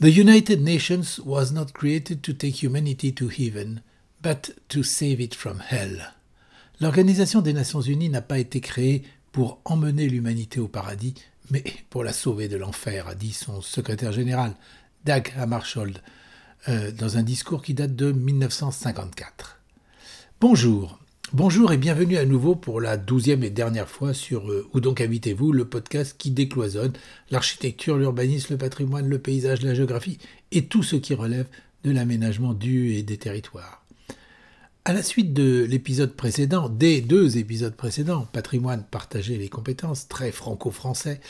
The United Nations was not created to take humanity to heaven, but to save it from hell. L'Organisation des Nations Unies n'a pas été créée pour emmener l'humanité au paradis, mais pour la sauver de l'enfer, a dit son secrétaire général, Dag Hammarskjöld, euh, dans un discours qui date de 1954. Bonjour, bonjour et bienvenue à nouveau pour la douzième et dernière fois sur euh, Où donc habitez-vous, le podcast qui décloisonne l'architecture, l'urbanisme, le patrimoine, le paysage, la géographie et tout ce qui relève de l'aménagement du et des territoires. À la suite de l'épisode précédent, des deux épisodes précédents, Patrimoine, partager les compétences, très franco-français,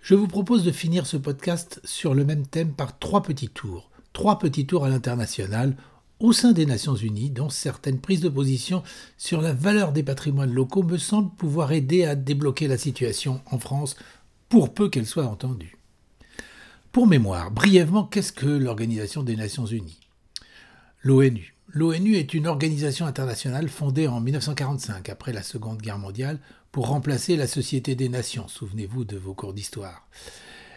je vous propose de finir ce podcast sur le même thème par trois petits tours. Trois petits tours à l'international au sein des Nations Unies, dont certaines prises de position sur la valeur des patrimoines locaux me semblent pouvoir aider à débloquer la situation en France, pour peu qu'elle soit entendue. Pour mémoire, brièvement, qu'est-ce que l'Organisation des Nations Unies? L'ONU. L'ONU est une organisation internationale fondée en 1945, après la Seconde Guerre mondiale, pour remplacer la Société des Nations, souvenez-vous de vos cours d'histoire.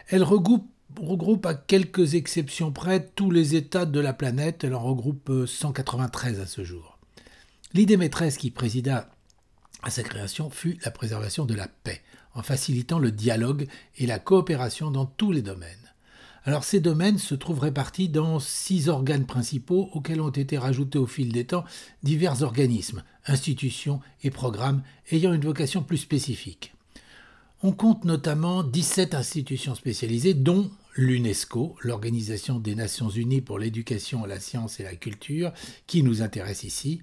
Elle regroupe, regroupe, à quelques exceptions près tous les États de la planète, elle en regroupe 193 à ce jour. L'idée maîtresse qui présida à sa création fut la préservation de la paix, en facilitant le dialogue et la coopération dans tous les domaines. Alors ces domaines se trouvent répartis dans six organes principaux auxquels ont été rajoutés au fil des temps divers organismes, institutions et programmes ayant une vocation plus spécifique. On compte notamment 17 institutions spécialisées dont l'UNESCO, l'Organisation des Nations Unies pour l'éducation, la science et la culture, qui nous intéresse ici,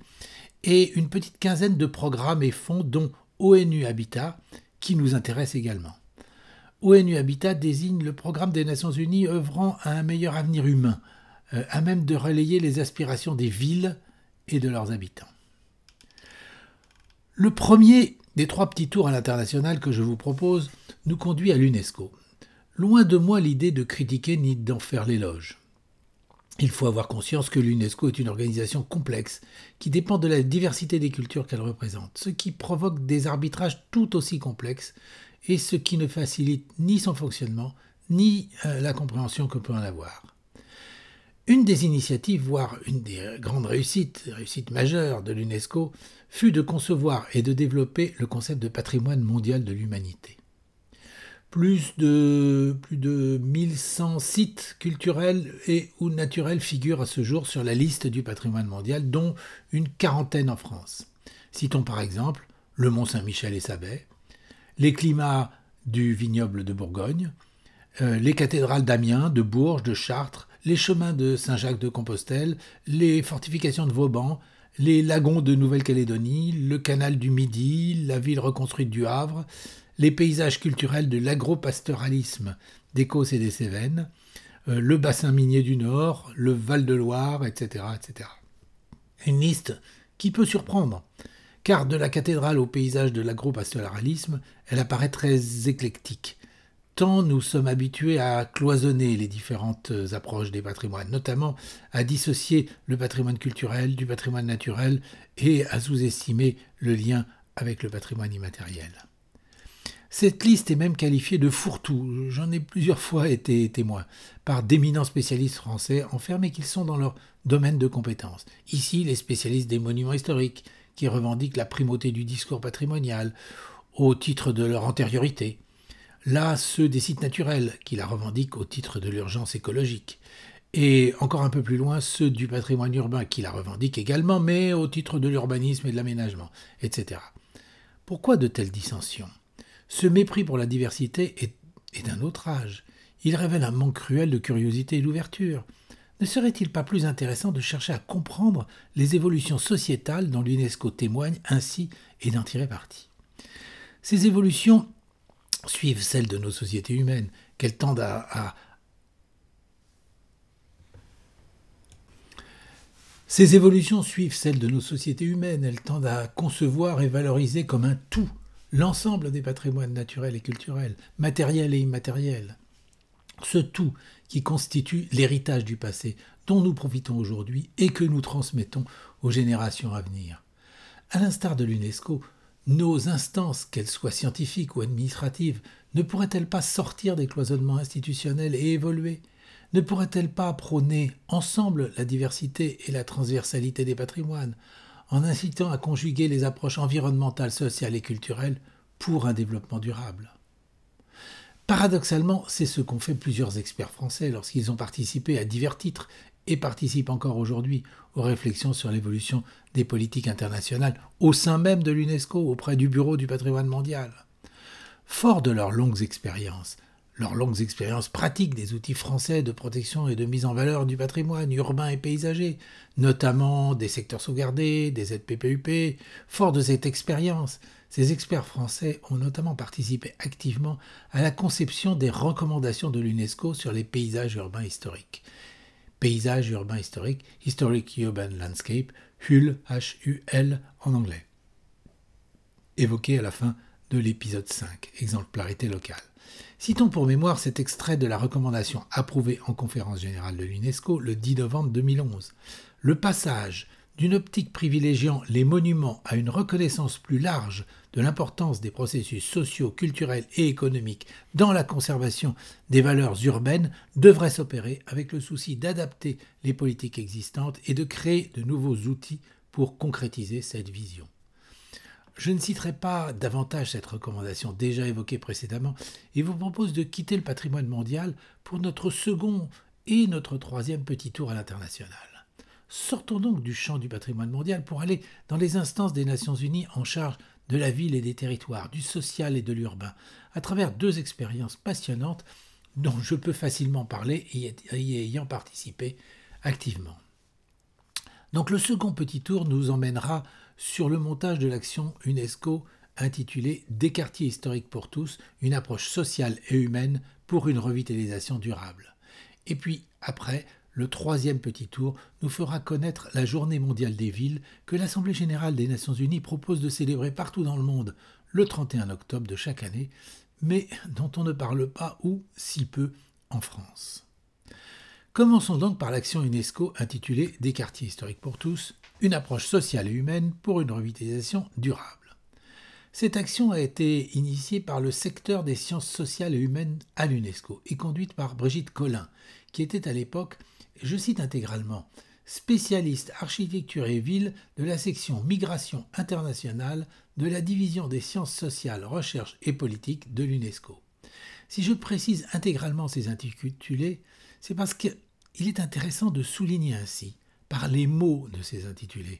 et une petite quinzaine de programmes et fonds dont ONU Habitat, qui nous intéresse également. ONU Habitat désigne le programme des Nations Unies œuvrant à un meilleur avenir humain, euh, à même de relayer les aspirations des villes et de leurs habitants. Le premier des trois petits tours à l'international que je vous propose nous conduit à l'UNESCO. Loin de moi l'idée de critiquer ni d'en faire l'éloge. Il faut avoir conscience que l'UNESCO est une organisation complexe qui dépend de la diversité des cultures qu'elle représente, ce qui provoque des arbitrages tout aussi complexes et ce qui ne facilite ni son fonctionnement, ni euh, la compréhension que peut en avoir. Une des initiatives, voire une des grandes réussites, réussites majeures de l'UNESCO, fut de concevoir et de développer le concept de patrimoine mondial de l'humanité. Plus de, plus de 1100 sites culturels et ou naturels figurent à ce jour sur la liste du patrimoine mondial, dont une quarantaine en France. Citons par exemple le Mont Saint-Michel et sa baie, les climats du vignoble de Bourgogne, euh, les cathédrales d'Amiens, de Bourges, de Chartres, les chemins de Saint-Jacques de Compostelle, les fortifications de Vauban, les lagons de Nouvelle-Calédonie, le canal du Midi, la ville reconstruite du Havre, les paysages culturels de l'agropastoralisme d'Écosse et des Cévennes, euh, le bassin minier du Nord, le Val-de-Loire, etc., etc. Une liste qui peut surprendre, car de la cathédrale au paysage de l'agro-pastoralisme, elle apparaît très éclectique. Tant nous sommes habitués à cloisonner les différentes approches des patrimoines, notamment à dissocier le patrimoine culturel du patrimoine naturel et à sous-estimer le lien avec le patrimoine immatériel. Cette liste est même qualifiée de fourre-tout, j'en ai plusieurs fois été témoin, par d'éminents spécialistes français enfermés qu'ils sont dans leur domaine de compétences. Ici, les spécialistes des monuments historiques, qui revendiquent la primauté du discours patrimonial au titre de leur antériorité. Là, ceux des sites naturels qui la revendiquent au titre de l'urgence écologique. Et encore un peu plus loin, ceux du patrimoine urbain qui la revendiquent également, mais au titre de l'urbanisme et de l'aménagement, etc. Pourquoi de telles dissensions? Ce mépris pour la diversité est, d'un autre âge. Il révèle un manque cruel de curiosité et d'ouverture. Ne serait-il pas plus intéressant de chercher à comprendre les évolutions sociétales dont l'UNESCO témoigne ainsi et d'en tirer parti? Ces évolutions suivent celles de nos sociétés humaines, qu'elles tendent à, Ces évolutions suivent celles de nos sociétés humaines, elles tendent à concevoir et valoriser comme un tout l'ensemble des patrimoines naturels et culturels, matériels et immatériels. Ce tout qui constitue l'héritage du passé dont nous profitons aujourd'hui et que nous transmettons aux générations à venir. À l'instar de l'UNESCO, nos instances, qu'elles soient scientifiques ou administratives, ne pourraient-elles pas sortir des cloisonnements institutionnels et évoluer? Ne pourrait-elle pas prôner ensemble la diversité et la transversalité des patrimoines, en incitant à conjuguer les approches environnementales, sociales et culturelles pour un développement durable Paradoxalement, c'est ce qu'ont fait plusieurs experts français lorsqu'ils ont participé à divers titres et participent encore aujourd'hui aux réflexions sur l'évolution des politiques internationales au sein même de l'UNESCO auprès du Bureau du patrimoine mondial. Fort de leurs longues expériences, leurs longues expériences pratiques des outils français de protection et de mise en valeur du patrimoine urbain et paysager, notamment des secteurs sauvegardés, des ZPPUP, fort de cette expérience, ces experts français ont notamment participé activement à la conception des recommandations de l'UNESCO sur les paysages urbains historiques. Paysages urbains historiques, Historic Urban Landscape, HUL, H-U-L en anglais. Évoqué à la fin de l'épisode 5, exemplarité locale. Citons pour mémoire cet extrait de la recommandation approuvée en conférence générale de l'UNESCO le 10 novembre 2011. Le passage d'une optique privilégiant les monuments à une reconnaissance plus large de l'importance des processus sociaux, culturels et économiques dans la conservation des valeurs urbaines devrait s'opérer avec le souci d'adapter les politiques existantes et de créer de nouveaux outils pour concrétiser cette vision. Je ne citerai pas davantage cette recommandation déjà évoquée précédemment et vous propose de quitter le patrimoine mondial pour notre second et notre troisième petit tour à l'international. Sortons donc du champ du patrimoine mondial pour aller dans les instances des Nations Unies en charge de la ville et des territoires, du social et de l'urbain, à travers deux expériences passionnantes dont je peux facilement parler y ayant participé activement. Donc le second petit tour nous emmènera sur le montage de l'action UNESCO intitulée Des quartiers historiques pour tous, une approche sociale et humaine pour une revitalisation durable. Et puis après, le troisième petit tour nous fera connaître la Journée mondiale des villes que l'Assemblée générale des Nations unies propose de célébrer partout dans le monde le 31 octobre de chaque année, mais dont on ne parle pas ou si peu en France. Commençons donc par l'action UNESCO intitulée Des quartiers historiques pour tous, une approche sociale et humaine pour une revitalisation durable. Cette action a été initiée par le secteur des sciences sociales et humaines à l'UNESCO et conduite par Brigitte Collin, qui était à l'époque, je cite intégralement, spécialiste architecture et ville de la section migration internationale de la division des sciences sociales, recherche et politique de l'UNESCO. Si je précise intégralement ces intitulés, c'est parce qu'il est intéressant de souligner ainsi, par les mots de ces intitulés,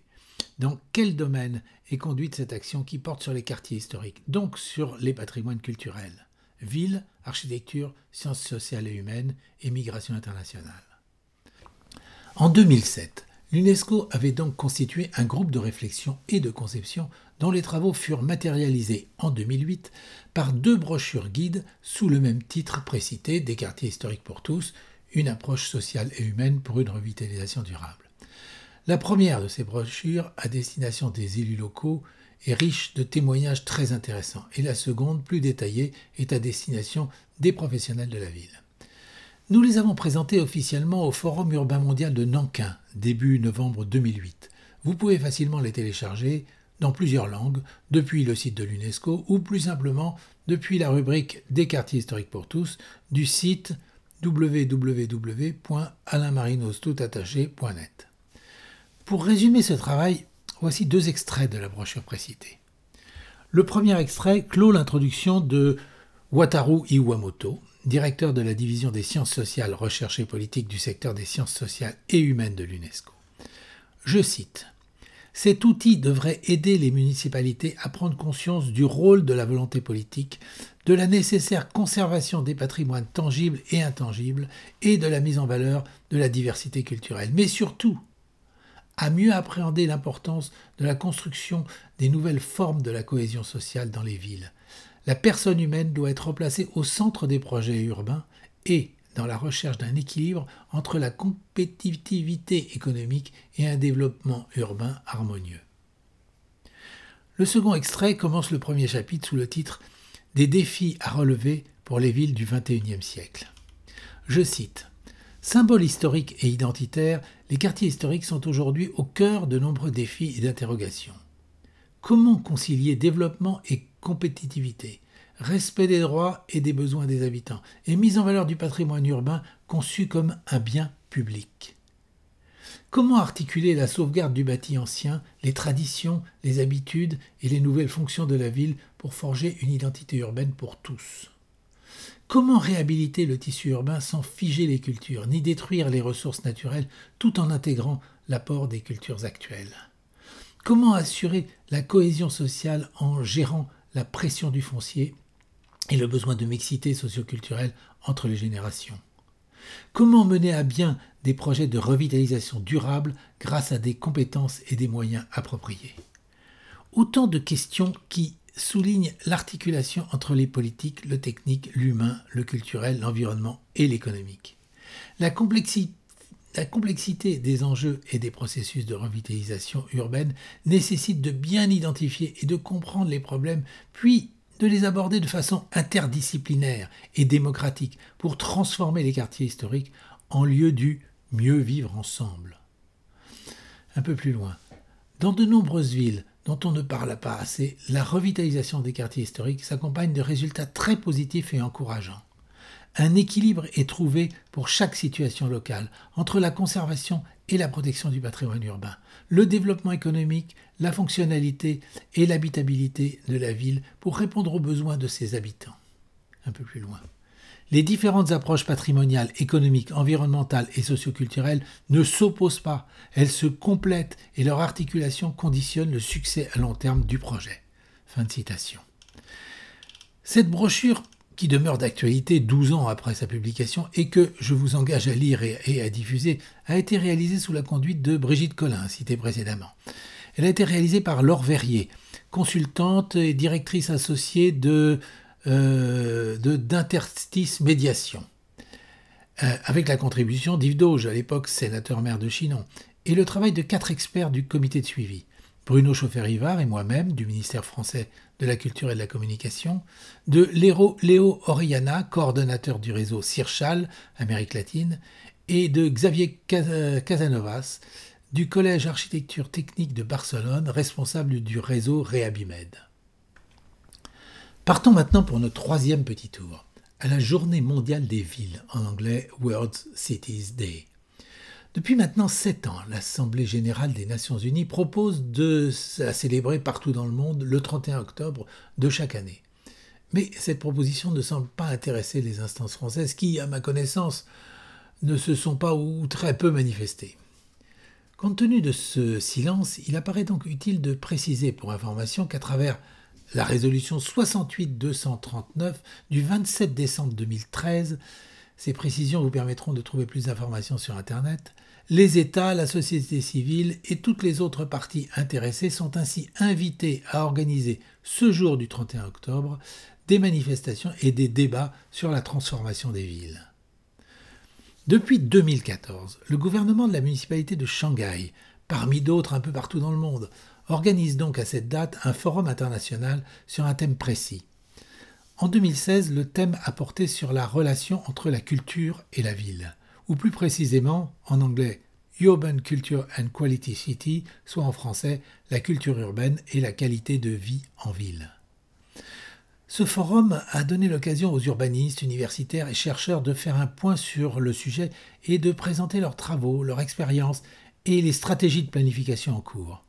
dans quel domaine est conduite cette action qui porte sur les quartiers historiques, donc sur les patrimoines culturels, ville, architecture, sciences sociales et humaines et migration internationale. En 2007, l'UNESCO avait donc constitué un groupe de réflexion et de conception dont les travaux furent matérialisés en 2008 par deux brochures guides sous le même titre précité des quartiers historiques pour tous, une approche sociale et humaine pour une revitalisation durable. La première de ces brochures, à destination des élus locaux, est riche de témoignages très intéressants, et la seconde, plus détaillée, est à destination des professionnels de la ville. Nous les avons présentées officiellement au Forum urbain mondial de Nankin, début novembre 2008. Vous pouvez facilement les télécharger dans plusieurs langues, depuis le site de l'UNESCO ou plus simplement depuis la rubrique des quartiers historiques pour tous du site www.alainmarinostoutattaché.net. Pour résumer ce travail, voici deux extraits de la brochure précitée. Le premier extrait clôt l'introduction de Wataru Iwamoto, directeur de la division des sciences sociales, recherche et politique du secteur des sciences sociales et humaines de l'UNESCO. Je cite cet outil devrait aider les municipalités à prendre conscience du rôle de la volonté politique, de la nécessaire conservation des patrimoines tangibles et intangibles et de la mise en valeur de la diversité culturelle, mais surtout à mieux appréhender l'importance de la construction des nouvelles formes de la cohésion sociale dans les villes, la personne humaine doit être placée au centre des projets urbains et dans la recherche d'un équilibre entre la compétitivité économique et un développement urbain harmonieux. Le second extrait commence le premier chapitre sous le titre Des défis à relever pour les villes du XXIe siècle. Je cite Symboles historiques et identitaires, les quartiers historiques sont aujourd'hui au cœur de nombreux défis et d'interrogations. Comment concilier développement et compétitivité, respect des droits et des besoins des habitants et mise en valeur du patrimoine urbain conçu comme un bien public? Comment articuler la sauvegarde du bâti ancien, les traditions, les habitudes et les nouvelles fonctions de la ville pour forger une identité urbaine pour tous? Comment réhabiliter le tissu urbain sans figer les cultures, ni détruire les ressources naturelles, tout en intégrant l'apport des cultures actuelles? Comment assurer la cohésion sociale en gérant la pression du foncier et le besoin de mixité socioculturelle entre les générations? Comment mener à bien des projets de revitalisation durable grâce à des compétences et des moyens appropriés? Autant de questions qui soulignent l'articulation entre les politiques, le technique, l'humain, le culturel, l'environnement et l'économique. La complexité des enjeux et des processus de revitalisation urbaine nécessite de bien identifier et de comprendre les problèmes, puis de les aborder de façon interdisciplinaire et démocratique pour transformer les quartiers historiques en lieu du mieux vivre ensemble. Un peu plus loin, dans de nombreuses villes dont on ne parle pas assez, la revitalisation des quartiers historiques s'accompagne de résultats très positifs et encourageants. Un équilibre est trouvé pour chaque situation locale entre la conservation et la protection du patrimoine urbain, le développement économique, la fonctionnalité et l'habitabilité de la ville pour répondre aux besoins de ses habitants. Un peu plus loin. Les différentes approches patrimoniales, économiques, environnementales et socioculturelles ne s'opposent pas, elles se complètent et leur articulation conditionne le succès à long terme du projet. Fin de citation. Cette brochure qui demeure d'actualité 12 ans après sa publication et que je vous engage à lire et, à diffuser, a été réalisée sous la conduite de Brigitte Collin, citée précédemment. Elle a été réalisée par Laure Verrier, consultante et directrice associée de euh, d'Interstice Médiation, euh, avec la contribution d'Yves Dauge, à l'époque sénateur maire de Chinon, et le travail de quatre experts du comité de suivi. Bruno Chauffer-Rivard et moi-même du ministère français de la Culture et de la Communication, de Léo, Oriana, coordonnateur du réseau CIRCHAL, Amérique latine, et de Xavier Casanovas, du Collège Architecture Technique de Barcelone, responsable du réseau Rehabimed. Partons maintenant pour notre troisième petit tour, à la Journée mondiale des villes, en anglais World Cities Day. Depuis maintenant sept ans, l'Assemblée générale des Nations unies propose de la célébrer partout dans le monde le 31 octobre de chaque année. Mais cette proposition ne semble pas intéresser les instances françaises qui, à ma connaissance, ne se sont pas ou très peu manifestées. Compte tenu de ce silence, il apparaît donc utile de préciser pour information qu'à travers la résolution 68-239 du 27 décembre 2013, ces précisions vous permettront de trouver plus d'informations sur Internet. Les États, la société civile et toutes les autres parties intéressées sont ainsi invités à organiser ce jour du 31 octobre des manifestations et des débats sur la transformation des villes. Depuis 2014, le gouvernement de la municipalité de Shanghai, parmi d'autres un peu partout dans le monde, organise donc à cette date un forum international sur un thème précis. En 2016, le thème a porté sur la relation entre la culture et la ville, ou plus précisément, en anglais, Urban Culture and Quality City, soit en français, la culture urbaine et la qualité de vie en ville. Ce forum a donné l'occasion aux urbanistes, universitaires et chercheurs de faire un point sur le sujet et de présenter leurs travaux, leurs expériences et les stratégies de planification en cours.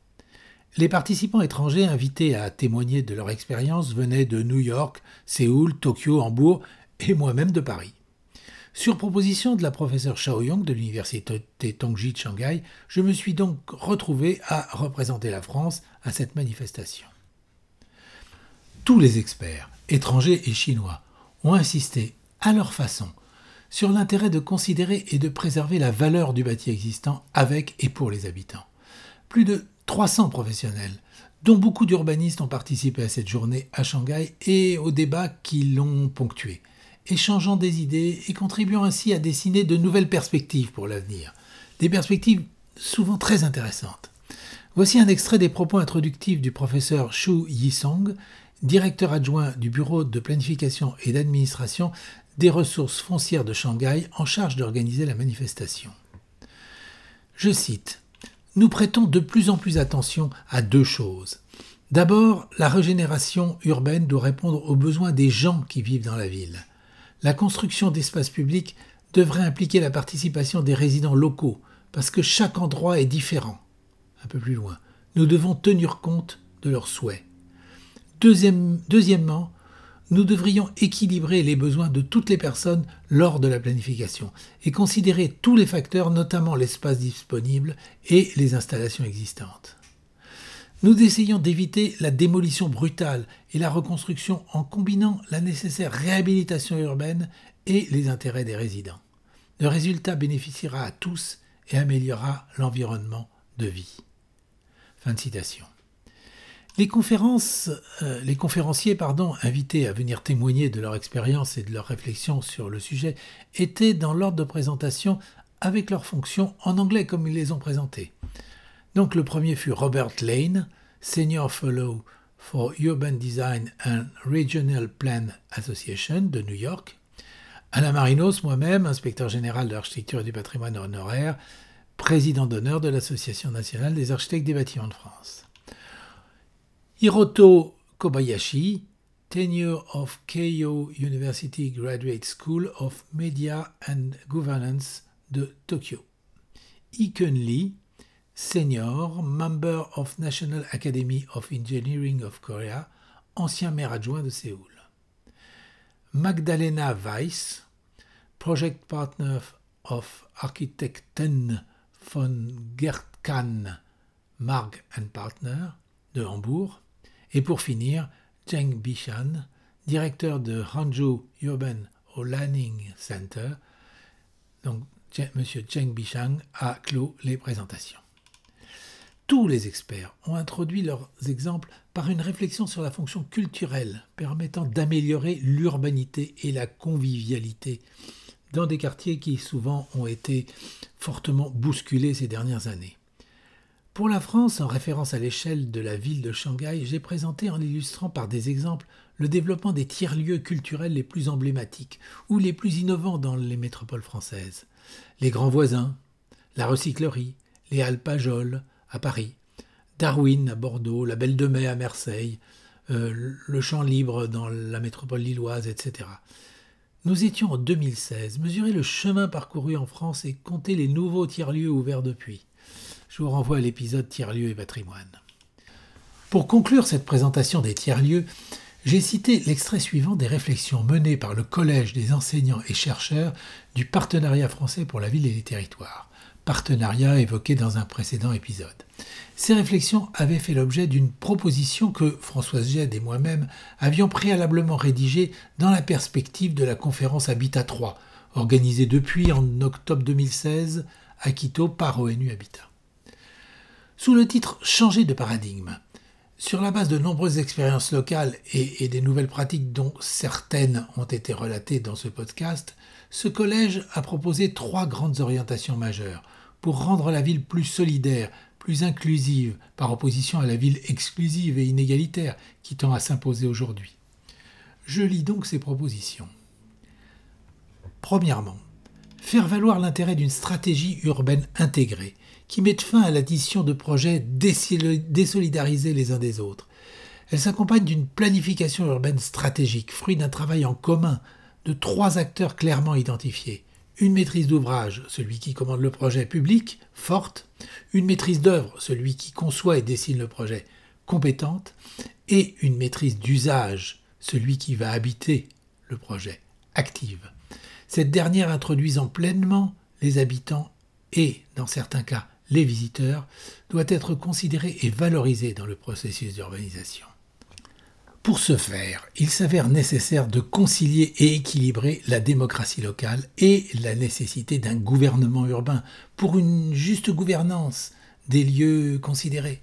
Les participants étrangers invités à témoigner de leur expérience venaient de New York, Séoul, Tokyo, Hambourg et moi-même de Paris. Sur proposition de la professeure Shao Yong de l'université Tongji de Shanghai, je me suis donc retrouvé à représenter la France à cette manifestation. Tous les experts, étrangers et chinois, ont insisté, à leur façon, sur l'intérêt de considérer et de préserver la valeur du bâti existant avec et pour les habitants. Plus de 300 professionnels, dont beaucoup d'urbanistes ont participé à cette journée à Shanghai et aux débats qui l'ont ponctué, échangeant des idées et contribuant ainsi à dessiner de nouvelles perspectives pour l'avenir, des perspectives souvent très intéressantes. Voici un extrait des propos introductifs du professeur Shu Yisong, directeur adjoint du Bureau de planification et d'administration des ressources foncières de Shanghai en charge d'organiser la manifestation. Je cite nous prêtons de plus en plus attention à deux choses. D'abord, la régénération urbaine doit répondre aux besoins des gens qui vivent dans la ville. La construction d'espaces publics devrait impliquer la participation des résidents locaux, parce que chaque endroit est différent. Un peu plus loin, nous devons tenir compte de leurs souhaits. deuxièmement, nous devrions équilibrer les besoins de toutes les personnes lors de la planification et considérer tous les facteurs, notamment l'espace disponible et les installations existantes. Nous essayons d'éviter la démolition brutale et la reconstruction en combinant la nécessaire réhabilitation urbaine et les intérêts des résidents. Le résultat bénéficiera à tous et améliorera l'environnement de vie. Fin de citation. Euh, les conférenciers invités à venir témoigner de leur expérience et de leurs réflexions sur le sujet étaient dans l'ordre de présentation avec leurs fonctions en anglais comme ils les ont présentées. Donc le premier fut Robert Lane, Senior Fellow for Urban Design and Regional Plan Association de New York. Alain Marinos, moi-même, inspecteur général de l'architecture et du patrimoine honoraire, président d'honneur de l'Association nationale des architectes des bâtiments de France. Hiroto Kobayashi, tenure of Keio University Graduate School of Media and Governance de Tokyo. Ikun Lee, senior, member of National Academy of Engineering of Korea, ancien maire adjoint de Séoul. Magdalena Weiss, project partner of Architekten von Gertkan Marg Partner de Hambourg. Et pour finir, Zheng Bishan, directeur de Hangzhou Urban Planning Center. Donc, M. Zheng Bishan a clos les présentations. Tous les experts ont introduit leurs exemples par une réflexion sur la fonction culturelle permettant d'améliorer l'urbanité et la convivialité dans des quartiers qui souvent ont été fortement bousculés ces dernières années. Pour la France, en référence à l'échelle de la ville de Shanghai, j'ai présenté en illustrant par des exemples le développement des tiers-lieux culturels les plus emblématiques ou les plus innovants dans les métropoles françaises. Les grands voisins, la recyclerie, les Alpajoles à Paris, Darwin à Bordeaux, la Belle de Mai à Marseille, euh, le Champ Libre dans la métropole lilloise, etc. Nous étions en 2016, mesurer le chemin parcouru en France et compter les nouveaux tiers-lieux ouverts depuis. Je vous renvoie à l'épisode Tiers-lieux et patrimoine. Pour conclure cette présentation des tiers-lieux, j'ai cité l'extrait suivant des réflexions menées par le Collège des enseignants et chercheurs du Partenariat français pour la ville et les territoires, partenariat évoqué dans un précédent épisode. Ces réflexions avaient fait l'objet d'une proposition que Françoise Gède et moi-même avions préalablement rédigée dans la perspective de la conférence Habitat 3, organisée depuis en octobre 2016 à Quito par ONU Habitat. Sous le titre Changer de paradigme, sur la base de nombreuses expériences locales et, des nouvelles pratiques dont certaines ont été relatées dans ce podcast, ce collège a proposé trois grandes orientations majeures pour rendre la ville plus solidaire, plus inclusive, par opposition à la ville exclusive et inégalitaire qui tend à s'imposer aujourd'hui. Je lis donc ces propositions. Premièrement, faire valoir l'intérêt d'une stratégie urbaine intégrée qui mette fin à l'addition de projets désolidarisés les uns des autres. Elle s'accompagne d'une planification urbaine stratégique, fruit d'un travail en commun de trois acteurs clairement identifiés. Une maîtrise d'ouvrage, celui qui commande le projet public, forte, une maîtrise d'œuvre, celui qui conçoit et dessine le projet, compétente, et une maîtrise d'usage, celui qui va habiter le projet, active. Cette dernière introduisant pleinement les habitants et, dans certains cas, les visiteurs, doit être considérée et valorisée dans le processus d'urbanisation. Pour ce faire, il s'avère nécessaire de concilier et équilibrer la démocratie locale et la nécessité d'un gouvernement urbain pour une juste gouvernance des lieux considérés.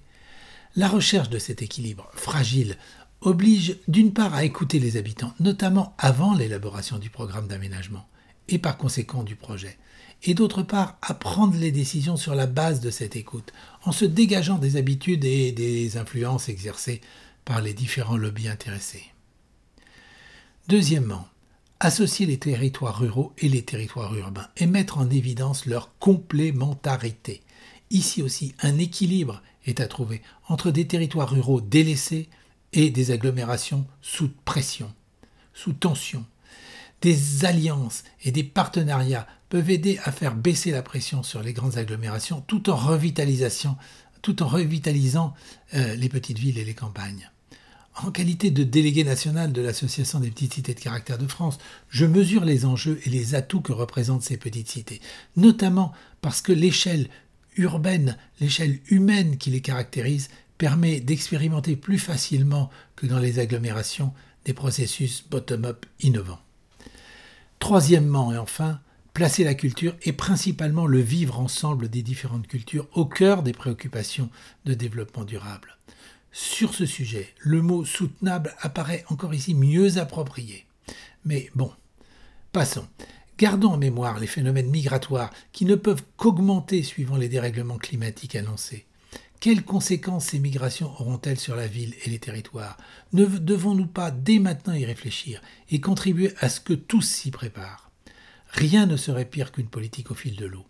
La recherche de cet équilibre fragile oblige d'une part à écouter les habitants, notamment avant l'élaboration du programme d'aménagement et par conséquent du projet, et d'autre part à prendre les décisions sur la base de cette écoute, en se dégageant des habitudes et des influences exercées par les différents lobbies intéressés. Deuxièmement, associer les territoires ruraux et les territoires urbains et mettre en évidence leur complémentarité. Ici aussi, un équilibre est à trouver entre des territoires ruraux délaissés et des agglomérations sous pression, sous tension, des alliances et des partenariats peuvent aider à faire baisser la pression sur les grandes agglomérations tout en revitalisant euh, les petites villes et les campagnes. En qualité de délégué national de l'Association des petites cités de caractère de France, je mesure les enjeux et les atouts que représentent ces petites cités, notamment parce que l'échelle urbaine, l'échelle humaine qui les caractérise, permet d'expérimenter plus facilement que dans les agglomérations des processus bottom-up innovants. Troisièmement et enfin, placer la culture et principalement le vivre ensemble des différentes cultures au cœur des préoccupations de développement durable. Sur ce sujet, le mot soutenable apparaît encore ici mieux approprié. Mais bon, passons. Gardons en mémoire les phénomènes migratoires qui ne peuvent qu'augmenter suivant les dérèglements climatiques annoncés. Quelles conséquences ces migrations auront-elles sur la ville et les territoires? Ne devons-nous pas dès maintenant y réfléchir et contribuer à ce que tous s'y préparent? Rien ne serait pire qu'une politique au fil de l'eau.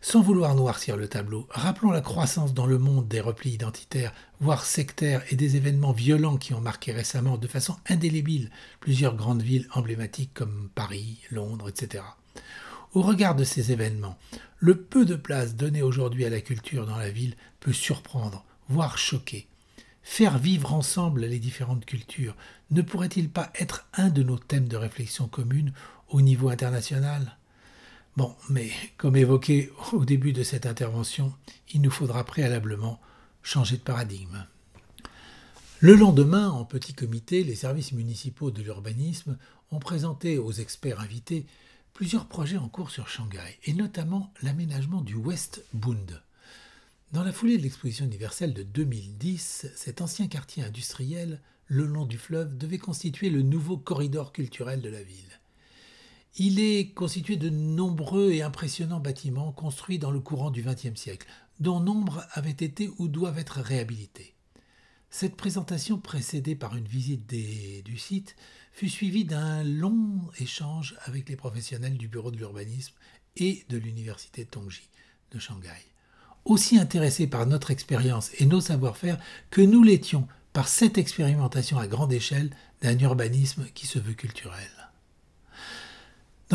Sans vouloir noircir le tableau, rappelons la croissance dans le monde des replis identitaires, voire sectaires, et des événements violents qui ont marqué récemment de façon indélébile plusieurs grandes villes emblématiques comme Paris, Londres, etc. Au regard de ces événements, le peu de place donnée aujourd'hui à la culture dans la ville peut surprendre, voire choquer. Faire vivre ensemble les différentes cultures ne pourrait-il pas être un de nos thèmes de réflexion commune au niveau international? Bon, mais comme évoqué au début de cette intervention, il nous faudra préalablement changer de paradigme. Le lendemain, en petit comité, les services municipaux de l'urbanisme ont présenté aux experts invités plusieurs projets en cours sur Shanghai, et notamment l'aménagement du West Bund. Dans la foulée de l'exposition universelle de 2010, cet ancien quartier industriel, le long du fleuve, devait constituer le nouveau corridor culturel de la ville. Il est constitué de nombreux et impressionnants bâtiments construits dans le courant du XXe siècle, dont nombre avaient été ou doivent être réhabilités. Cette présentation, précédée par une visite du site, fut suivie d'un long échange avec les professionnels du bureau de l'urbanisme et de l'université Tongji de Shanghai, aussi intéressés par notre expérience et nos savoir-faire que nous l'étions par cette expérimentation à grande échelle d'un urbanisme qui se veut culturel.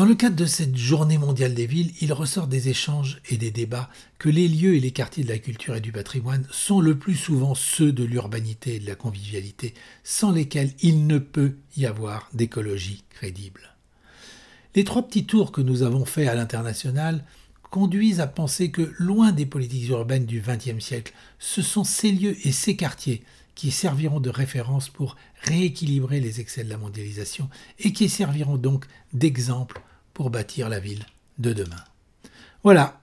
Dans le cadre de cette journée mondiale des villes, il ressort des échanges et des débats que les lieux et les quartiers de la culture et du patrimoine sont le plus souvent ceux de l'urbanité et de la convivialité, sans lesquels il ne peut y avoir d'écologie crédible. Les trois petits tours que nous avons faits à l'international conduisent à penser que, loin des politiques urbaines du XXe siècle, ce sont ces lieux et ces quartiers qui serviront de référence pour rééquilibrer les excès de la mondialisation et qui serviront donc d'exemple pour bâtir la ville de demain. Voilà,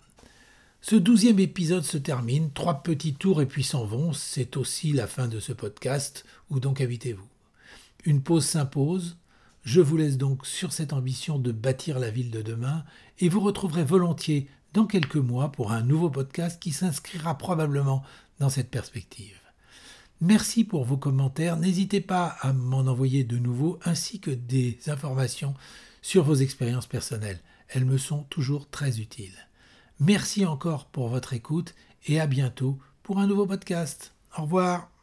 ce douzième épisode se termine, trois petits tours et puis s'en vont, c'est aussi la fin de ce podcast, où donc habitez-vous? Une pause s'impose, je vous laisse donc sur cette ambition de bâtir la ville de demain, et vous retrouverez volontiers dans quelques mois pour un nouveau podcast qui s'inscrira probablement dans cette perspective. Merci pour vos commentaires. N'hésitez pas à m'en envoyer de nouveaux ainsi que des informations sur vos expériences personnelles. Elles me sont toujours très utiles. Merci encore pour votre écoute et à bientôt pour un nouveau podcast. Au revoir.